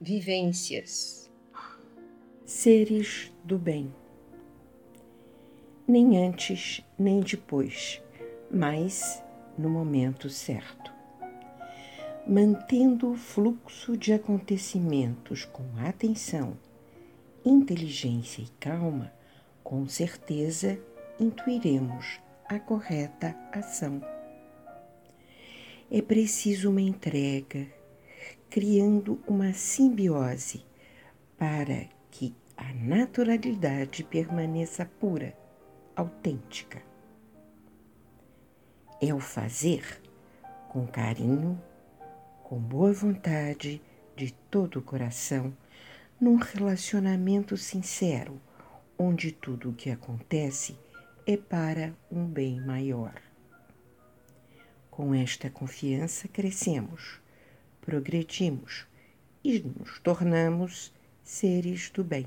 vivências. Seres do bem. Nem antes, nem depois, mas no momento certo. Mantendo o fluxo de acontecimentos com atenção, inteligência e calma, com certeza intuiremos a correta ação. É preciso uma entrega criando uma simbiose para que a naturalidade permaneça pura, autêntica. É o fazer com carinho, com boa vontade, de todo o coração, num relacionamento sincero, onde tudo o que acontece é para um bem maior. Com esta confiança crescemos progredimos e nos tornamos seres do bem.